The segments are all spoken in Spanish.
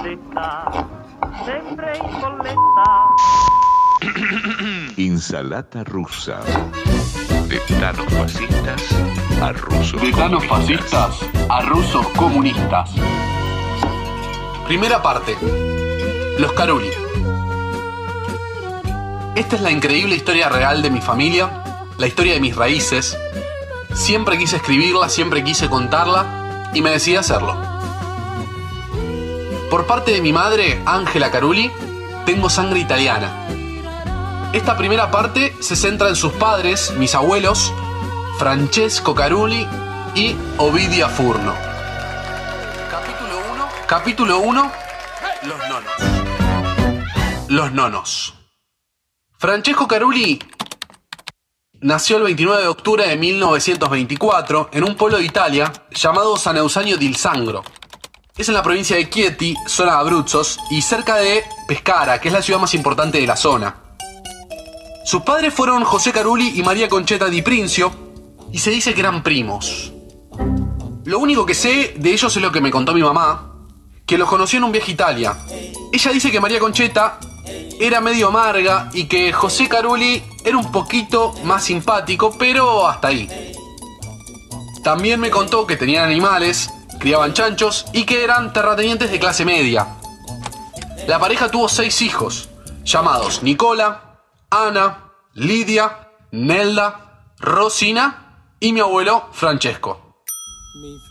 Bolletta. Insalata rusa. De tanos fascistas a rusos. De tanos fascistas a rusos comunistas. Primera parte. Los Caruli. Esta es la increíble historia real de mi familia, la historia de mis raíces. Siempre quise escribirla, siempre quise contarla y me decidí a hacerlo. Por parte de mi madre, Ángela Caruli, tengo sangre italiana. Esta primera parte se centra en sus padres, mis abuelos, Francesco Caruli y Ovidia Furno. Capítulo 1. Capítulo 1. Los nonos. Los nonos. Francesco Caruli nació el 29 de octubre de 1924 en un pueblo de Italia llamado San Eusanio del Sangro. Es en la provincia de Chieti, zona de Abruzos, y cerca de Pescara, que es la ciudad más importante de la zona. Sus padres fueron José Caruli y María Concheta di Princio, y se dice que eran primos. Lo único que sé de ellos es lo que me contó mi mamá, que los conoció en un viaje a Italia. Ella dice que María Concheta era medio amarga y que José Caruli era un poquito más simpático, pero hasta ahí. También me contó que tenían animales, criaban chanchos y que eran terratenientes de clase media. La pareja tuvo seis hijos, llamados Nicola, Ana, Lidia, Nelda, Rosina y mi abuelo Francesco.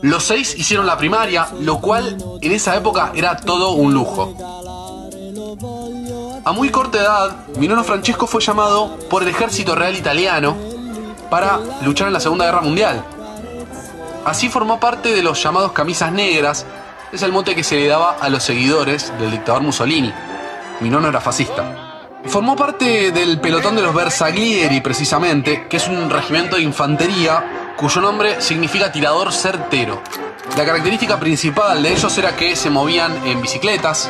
Los seis hicieron la primaria, lo cual en esa época era todo un lujo. A muy corta edad, mi nono Francesco fue llamado por el ejército real italiano para luchar en la Segunda Guerra Mundial. Así formó parte de los llamados camisas negras, es el mote que se le daba a los seguidores del dictador Mussolini. Mi nono era fascista. Formó parte del pelotón de los Bersaglieri, precisamente, que es un regimiento de infantería cuyo nombre significa tirador certero. La característica principal de ellos era que se movían en bicicletas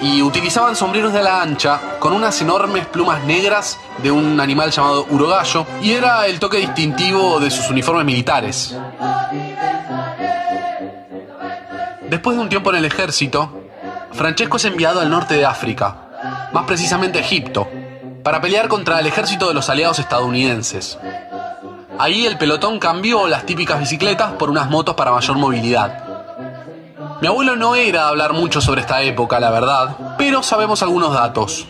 y utilizaban sombreros de ala ancha con unas enormes plumas negras de un animal llamado urogallo y era el toque distintivo de sus uniformes militares. Después de un tiempo en el ejército, Francesco es enviado al norte de África, más precisamente Egipto, para pelear contra el ejército de los aliados estadounidenses. Ahí el pelotón cambió las típicas bicicletas por unas motos para mayor movilidad. Mi abuelo no era hablar mucho sobre esta época, la verdad, pero sabemos algunos datos.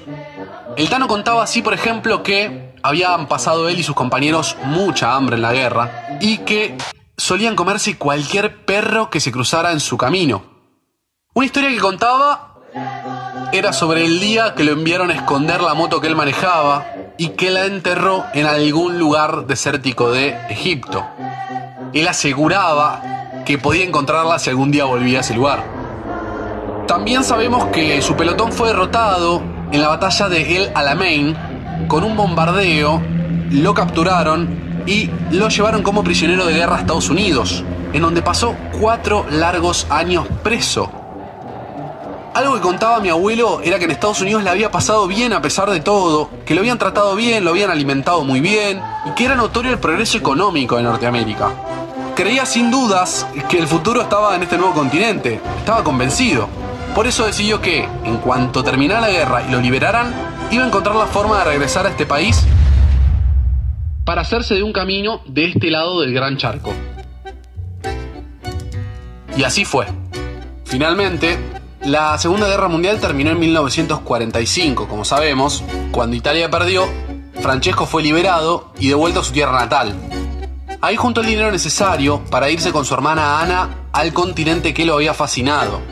El Tano contaba así, por ejemplo, que habían pasado él y sus compañeros mucha hambre en la guerra y que solían comerse cualquier perro que se cruzara en su camino. Una historia que contaba era sobre el día que lo enviaron a esconder la moto que él manejaba y que la enterró en algún lugar desértico de Egipto. Él aseguraba que podía encontrarla si algún día volvía a ese lugar. También sabemos que su pelotón fue derrotado en la batalla de El Alamein con un bombardeo, lo capturaron y lo llevaron como prisionero de guerra a Estados Unidos, en donde pasó cuatro largos años preso. Algo que contaba mi abuelo era que en Estados Unidos le había pasado bien a pesar de todo, que lo habían tratado bien, lo habían alimentado muy bien y que era notorio el progreso económico de Norteamérica. Creía sin dudas que el futuro estaba en este nuevo continente, estaba convencido. Por eso decidió que, en cuanto terminara la guerra y lo liberaran, iba a encontrar la forma de regresar a este país para hacerse de un camino de este lado del Gran Charco. Y así fue. Finalmente, la Segunda Guerra Mundial terminó en 1945, como sabemos. Cuando Italia perdió, Francesco fue liberado y devuelto a su tierra natal. Ahí juntó el dinero necesario para irse con su hermana Ana al continente que lo había fascinado.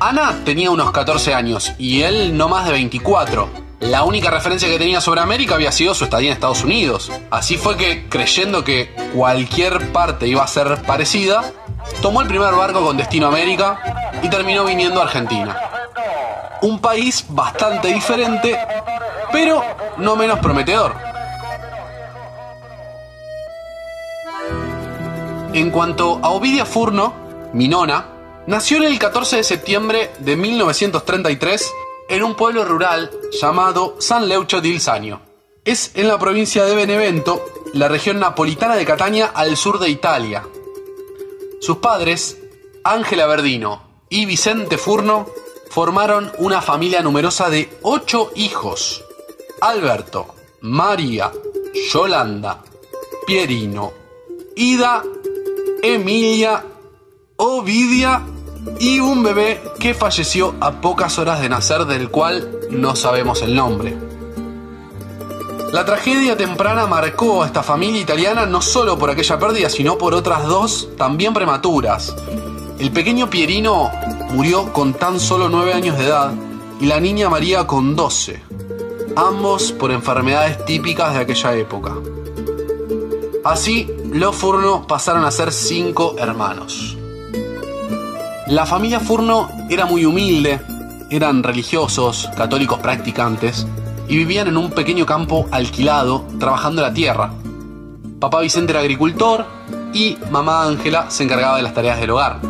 Ana tenía unos 14 años y él no más de 24. La única referencia que tenía sobre América había sido su estadía en Estados Unidos. Así fue que, creyendo que cualquier parte iba a ser parecida, tomó el primer barco con destino a América y terminó viniendo a Argentina. Un país bastante diferente, pero no menos prometedor. En cuanto a Ovidia Furno, mi nona, nació el 14 de septiembre de 1933 en un pueblo rural llamado San Leucho di Ilzanio. Es en la provincia de Benevento, la región napolitana de Catania al sur de Italia. Sus padres, Ángela Verdino y Vicente Furno, formaron una familia numerosa de ocho hijos. Alberto, María, Yolanda, Pierino, Ida, Emilia, Ovidia y un bebé que falleció a pocas horas de nacer del cual no sabemos el nombre. La tragedia temprana marcó a esta familia italiana no solo por aquella pérdida, sino por otras dos también prematuras. El pequeño Pierino murió con tan solo 9 años de edad y la niña María con 12, ambos por enfermedades típicas de aquella época. Así, los Furno pasaron a ser cinco hermanos. La familia Furno era muy humilde, eran religiosos, católicos practicantes, y vivían en un pequeño campo alquilado, trabajando la tierra. Papá Vicente era agricultor y mamá Ángela se encargaba de las tareas del hogar.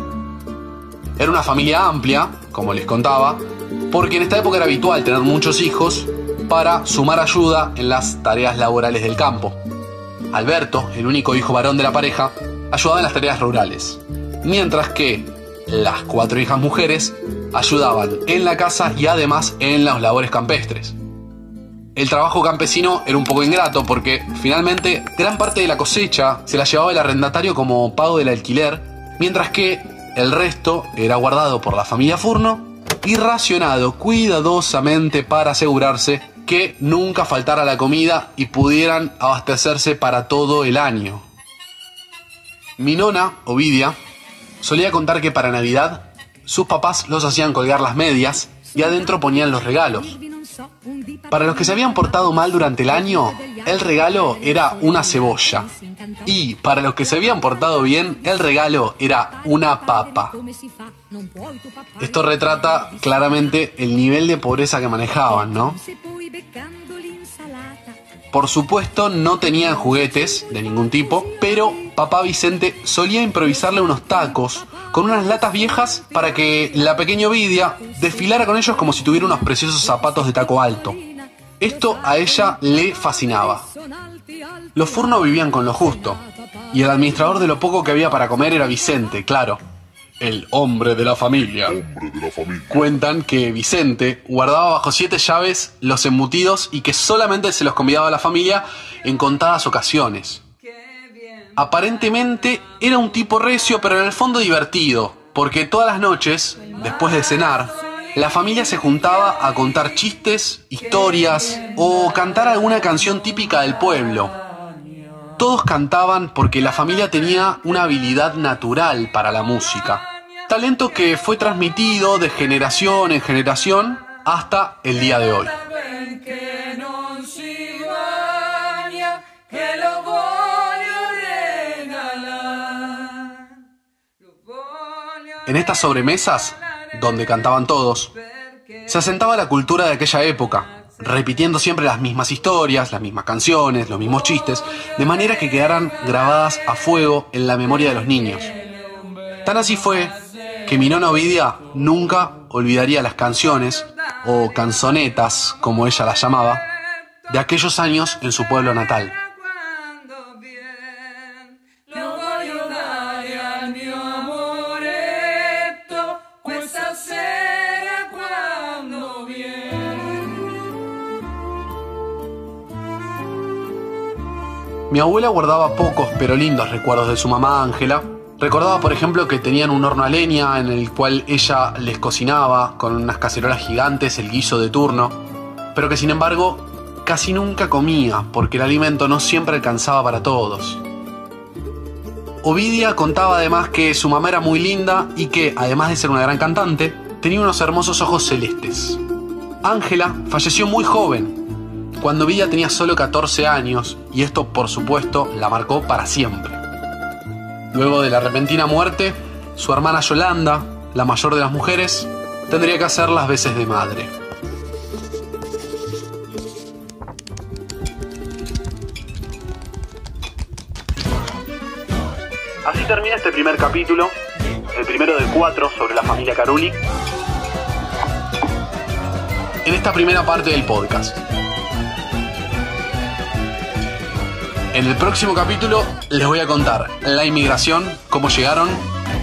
Era una familia amplia, como les contaba, porque en esta época era habitual tener muchos hijos para sumar ayuda en las tareas laborales del campo. Alberto, el único hijo varón de la pareja, ayudaba en las tareas rurales, mientras que las cuatro hijas mujeres ayudaban en la casa y además en las labores campestres. El trabajo campesino era un poco ingrato porque finalmente gran parte de la cosecha se la llevaba el arrendatario como pago del alquiler, mientras que el resto era guardado por la familia Furno y racionado cuidadosamente para asegurarse que nunca faltara la comida y pudieran abastecerse para todo el año. Mi nona, Ovidia, solía contar que para Navidad sus papás los hacían colgar las medias y adentro ponían los regalos. Para los que se habían portado mal durante el año, el regalo era una cebolla. Y para los que se habían portado bien, el regalo era una papa. Esto retrata claramente el nivel de pobreza que manejaban, ¿no? Por supuesto, no tenían juguetes de ningún tipo, pero papá Vicente solía improvisarle unos tacos con unas latas viejas para que la pequeña Ovidia desfilara con ellos como si tuviera unos preciosos zapatos de taco alto. Esto a ella le fascinaba. Los Furno vivían con lo justo, y el administrador de lo poco que había para comer era Vicente, claro, el hombre de la familia. Cuentan que Vicente guardaba bajo siete llaves los embutidos y que solamente se los convidaba a la familia en contadas ocasiones. Aparentemente era un tipo recio, pero en el fondo divertido, porque todas las noches, después de cenar, la familia se juntaba a contar chistes, historias o cantar alguna canción típica del pueblo. Todos cantaban porque la familia tenía una habilidad natural para la música. Talento que fue transmitido de generación en generación hasta el día de hoy. En estas sobremesas, donde cantaban todos, se asentaba la cultura de aquella época, repitiendo siempre las mismas historias, las mismas canciones, los mismos chistes, de manera que quedaran grabadas a fuego en la memoria de los niños. Tan así fue que mi nona Ovidia nunca olvidaría las canciones, o canzonetas, como ella las llamaba, de aquellos años en su pueblo natal. Mi abuela guardaba pocos pero lindos recuerdos de su mamá Ángela. Recordaba, por ejemplo, que tenían un horno a leña en el cual ella les cocinaba con unas cacerolas gigantes el guiso de turno, pero que sin embargo casi nunca comía porque el alimento no siempre alcanzaba para todos. Ovidia contaba además que su mamá era muy linda y que, además de ser una gran cantante, tenía unos hermosos ojos celestes. Ángela falleció muy joven, cuando Villa tenía solo 14 años, y esto por supuesto la marcó para siempre. Luego de la repentina muerte, su hermana Yolanda, la mayor de las mujeres, tendría que hacer las veces de madre. Así termina este primer capítulo, el primero de cuatro sobre la familia Caruli. En esta primera parte del podcast. En el próximo capítulo les voy a contar la inmigración, cómo llegaron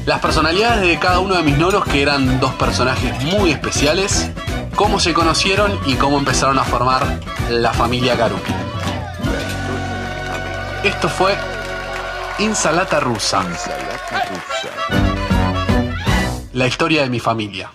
las personalidades de cada uno de mis nolos, que eran dos personajes muy especiales, cómo se conocieron y cómo empezaron a formar la familia Garuki. Esto fue Insalata rusa. la historia de mi familia.